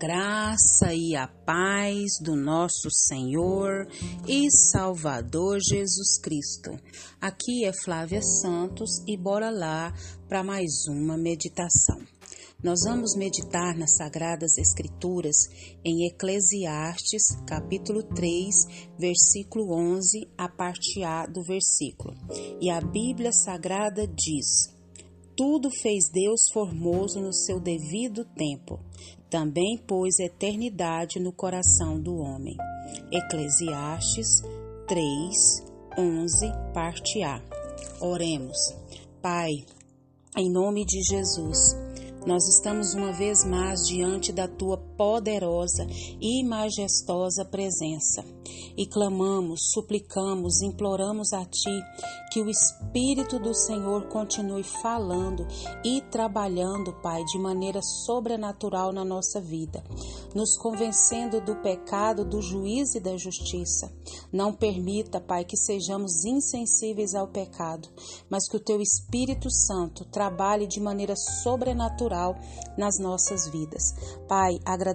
graça e a paz do nosso Senhor e Salvador Jesus Cristo. Aqui é Flávia Santos e bora lá para mais uma meditação. Nós vamos meditar nas Sagradas Escrituras em Eclesiastes, capítulo 3, versículo 11, a parte A do versículo. E a Bíblia Sagrada diz: tudo fez Deus formoso no seu devido tempo. Também pôs eternidade no coração do homem. Eclesiastes 3, 11, parte A. Oremos. Pai, em nome de Jesus, nós estamos uma vez mais diante da tua poderosa e majestosa presença e clamamos, suplicamos, imploramos a ti que o Espírito do Senhor continue falando e trabalhando, Pai, de maneira sobrenatural na nossa vida, nos convencendo do pecado, do juízo e da justiça. Não permita, Pai, que sejamos insensíveis ao pecado, mas que o teu Espírito Santo trabalhe de maneira sobrenatural nas nossas vidas. Pai, agradecemos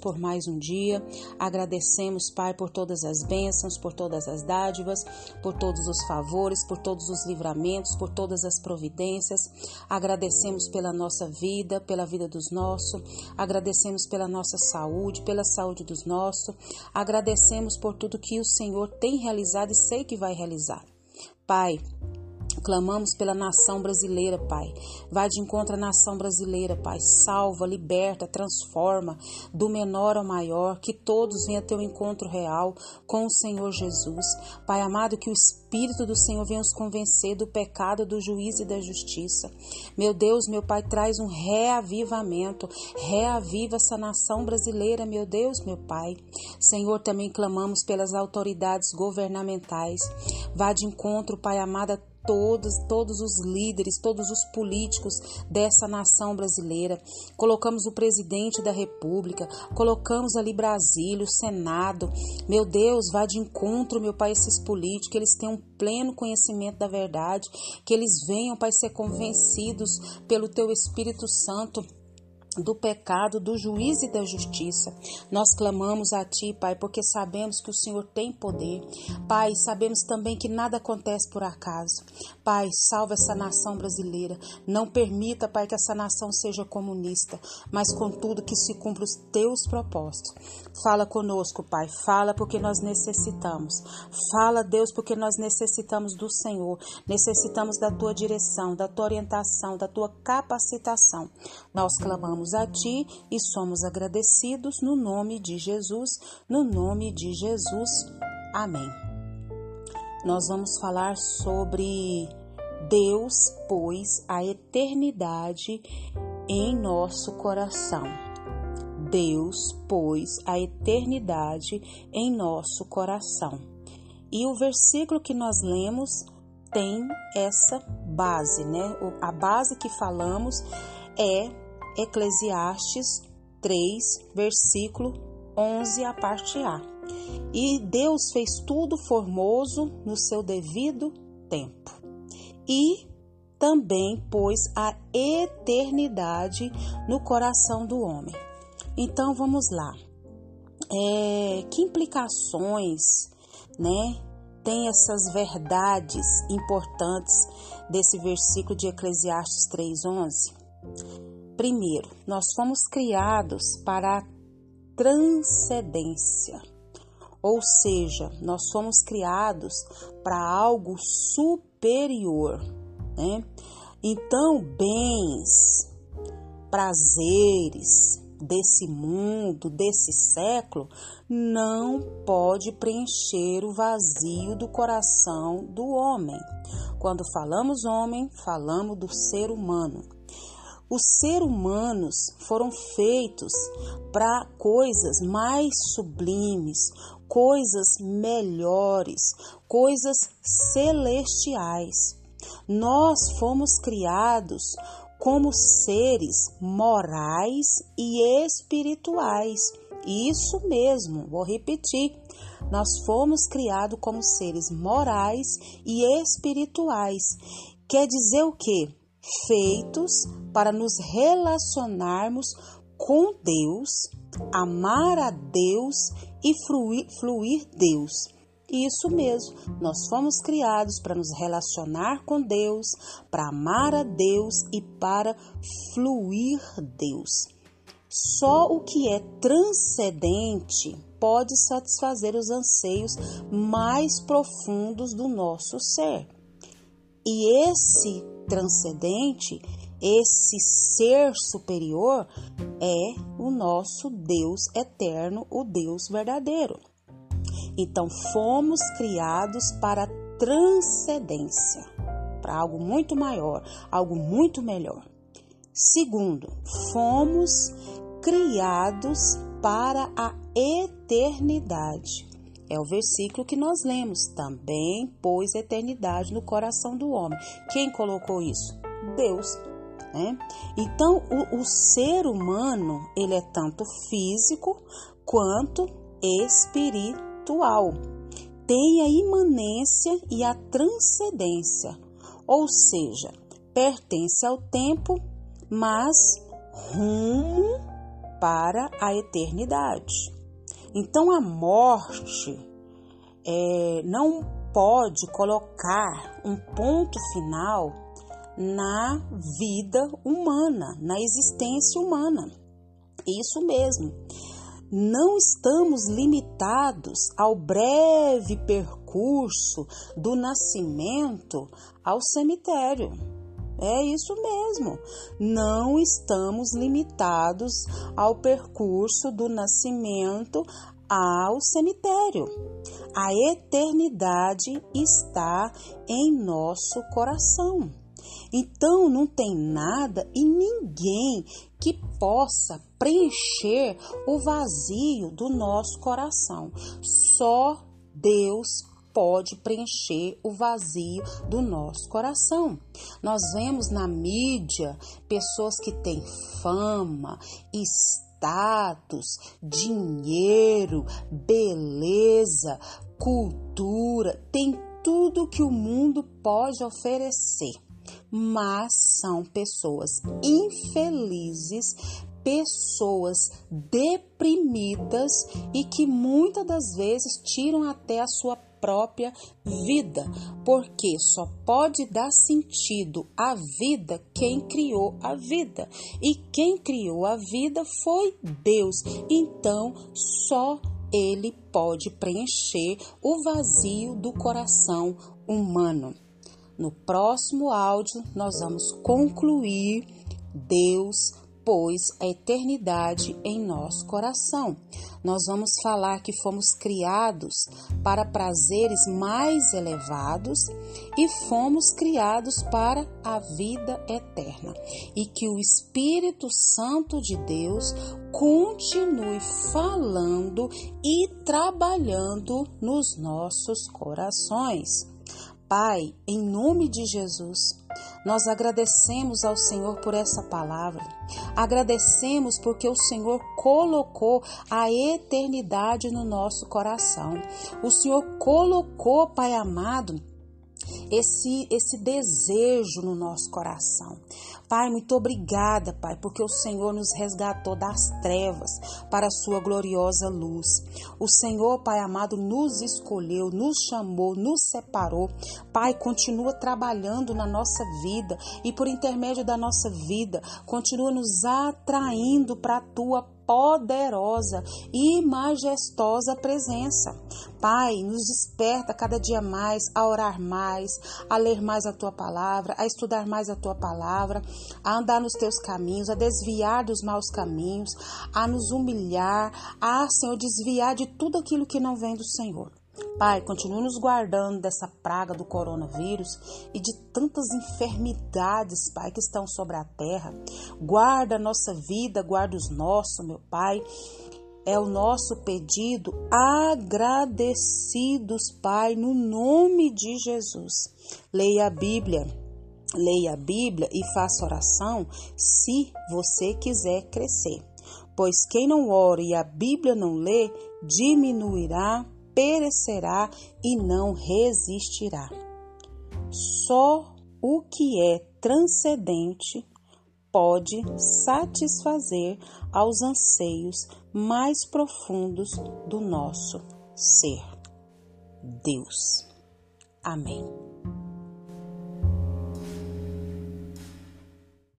por mais um dia, agradecemos, Pai, por todas as bênçãos, por todas as dádivas, por todos os favores, por todos os livramentos, por todas as providências. Agradecemos pela nossa vida, pela vida dos nossos, agradecemos pela nossa saúde, pela saúde dos nossos, agradecemos por tudo que o Senhor tem realizado e sei que vai realizar. Pai, Clamamos pela nação brasileira, Pai. Vá de encontro à nação brasileira, Pai. Salva, liberta, transforma, do menor ao maior, que todos venham ter um encontro real com o Senhor Jesus. Pai amado, que o Espírito do Senhor venha nos convencer do pecado, do juízo e da justiça. Meu Deus, meu Pai, traz um reavivamento. Reaviva essa nação brasileira, meu Deus, meu Pai. Senhor, também clamamos pelas autoridades governamentais. Vá de encontro, Pai amado, todos, todos os líderes, todos os políticos dessa nação brasileira. Colocamos o presidente da República, colocamos ali Brasília, o Senado. Meu Deus, vá de encontro, meu Pai, esses políticos, que eles tenham pleno conhecimento da verdade, que eles venham, Pai, ser convencidos pelo Teu Espírito Santo do pecado, do juízo e da justiça. Nós clamamos a Ti, Pai, porque sabemos que o Senhor tem poder. Pai, sabemos também que nada acontece por acaso. Pai, salva essa nação brasileira. Não permita, Pai, que essa nação seja comunista, mas contudo que se cumpra os Teus propósitos. Fala conosco, Pai. Fala porque nós necessitamos. Fala, Deus, porque nós necessitamos do Senhor. Necessitamos da Tua direção, da Tua orientação, da Tua capacitação. Nós clamamos a Ti e somos agradecidos no nome de Jesus, no nome de Jesus. Amém. Nós vamos falar sobre Deus pôs a eternidade em nosso coração. Deus pôs a eternidade em nosso coração. E o versículo que nós lemos tem essa base, né? A base que falamos é Eclesiastes 3, versículo 11, a parte A. E Deus fez tudo formoso no seu devido tempo. E também pôs a eternidade no coração do homem. Então vamos lá. É, que implicações, né, tem essas verdades importantes desse versículo de Eclesiastes 3:11? Primeiro, nós fomos criados para a transcendência, ou seja, nós fomos criados para algo superior, né? Então, bens, prazeres desse mundo, desse século, não pode preencher o vazio do coração do homem. Quando falamos homem, falamos do ser humano. Os seres humanos foram feitos para coisas mais sublimes, coisas melhores, coisas celestiais. Nós fomos criados como seres morais e espirituais. Isso mesmo, vou repetir. Nós fomos criados como seres morais e espirituais. Quer dizer o quê? Feitos para nos relacionarmos com Deus, amar a Deus e fluir, fluir Deus. Isso mesmo, nós fomos criados para nos relacionar com Deus, para amar a Deus e para fluir Deus. Só o que é transcendente pode satisfazer os anseios mais profundos do nosso ser. E esse transcendente, esse ser superior, é o nosso Deus eterno, o Deus verdadeiro. Então, fomos criados para transcendência, para algo muito maior, algo muito melhor. Segundo, fomos criados para a eternidade. É o versículo que nós lemos. Também pôs eternidade no coração do homem. Quem colocou isso? Deus. Né? Então, o, o ser humano, ele é tanto físico quanto espiritual. Tem a imanência e a transcendência, ou seja, pertence ao tempo, mas rumo para a eternidade. Então a morte é, não pode colocar um ponto final na vida humana, na existência humana. Isso mesmo. Não estamos limitados ao breve percurso do nascimento ao cemitério. É isso mesmo. Não estamos limitados ao percurso do nascimento ao cemitério. A eternidade está em nosso coração. Então não tem nada e ninguém que possa preencher o vazio do nosso coração. Só Deus pode preencher o vazio do nosso coração. Nós vemos na mídia pessoas que têm fama, status, dinheiro, beleza, cultura, tem tudo que o mundo pode oferecer. Mas são pessoas infelizes, pessoas deprimidas e que muitas das vezes tiram até a sua própria vida, porque só pode dar sentido à vida quem criou a vida. E quem criou a vida foi Deus. Então, só ele pode preencher o vazio do coração humano. No próximo áudio, nós vamos concluir Deus pôs a eternidade em nosso coração. Nós vamos falar que fomos criados para prazeres mais elevados e fomos criados para a vida eterna. E que o Espírito Santo de Deus continue falando e trabalhando nos nossos corações. Pai, em nome de Jesus, nós agradecemos ao Senhor por essa palavra. Agradecemos porque o Senhor colocou a eternidade no nosso coração. O Senhor colocou, Pai amado, esse, esse desejo no nosso coração. Pai, muito obrigada, Pai, porque o Senhor nos resgatou das trevas para a sua gloriosa luz. O Senhor, Pai amado, nos escolheu, nos chamou, nos separou. Pai, continua trabalhando na nossa vida e por intermédio da nossa vida, continua nos atraindo para a tua poderosa e majestosa presença. Pai, nos desperta cada dia mais a orar mais, a ler mais a tua palavra, a estudar mais a tua palavra, a andar nos teus caminhos, a desviar dos maus caminhos, a nos humilhar, a, Senhor, desviar de tudo aquilo que não vem do Senhor. Pai, continue nos guardando dessa praga do coronavírus e de tantas enfermidades, Pai, que estão sobre a terra. Guarda a nossa vida, guarda os nossos, meu Pai. É o nosso pedido, agradecidos, Pai, no nome de Jesus. Leia a Bíblia. Leia a Bíblia e faça oração se você quiser crescer. Pois quem não ora e a Bíblia não lê, diminuirá perecerá e não resistirá. Só o que é transcendente pode satisfazer aos anseios mais profundos do nosso ser. Deus. Amém.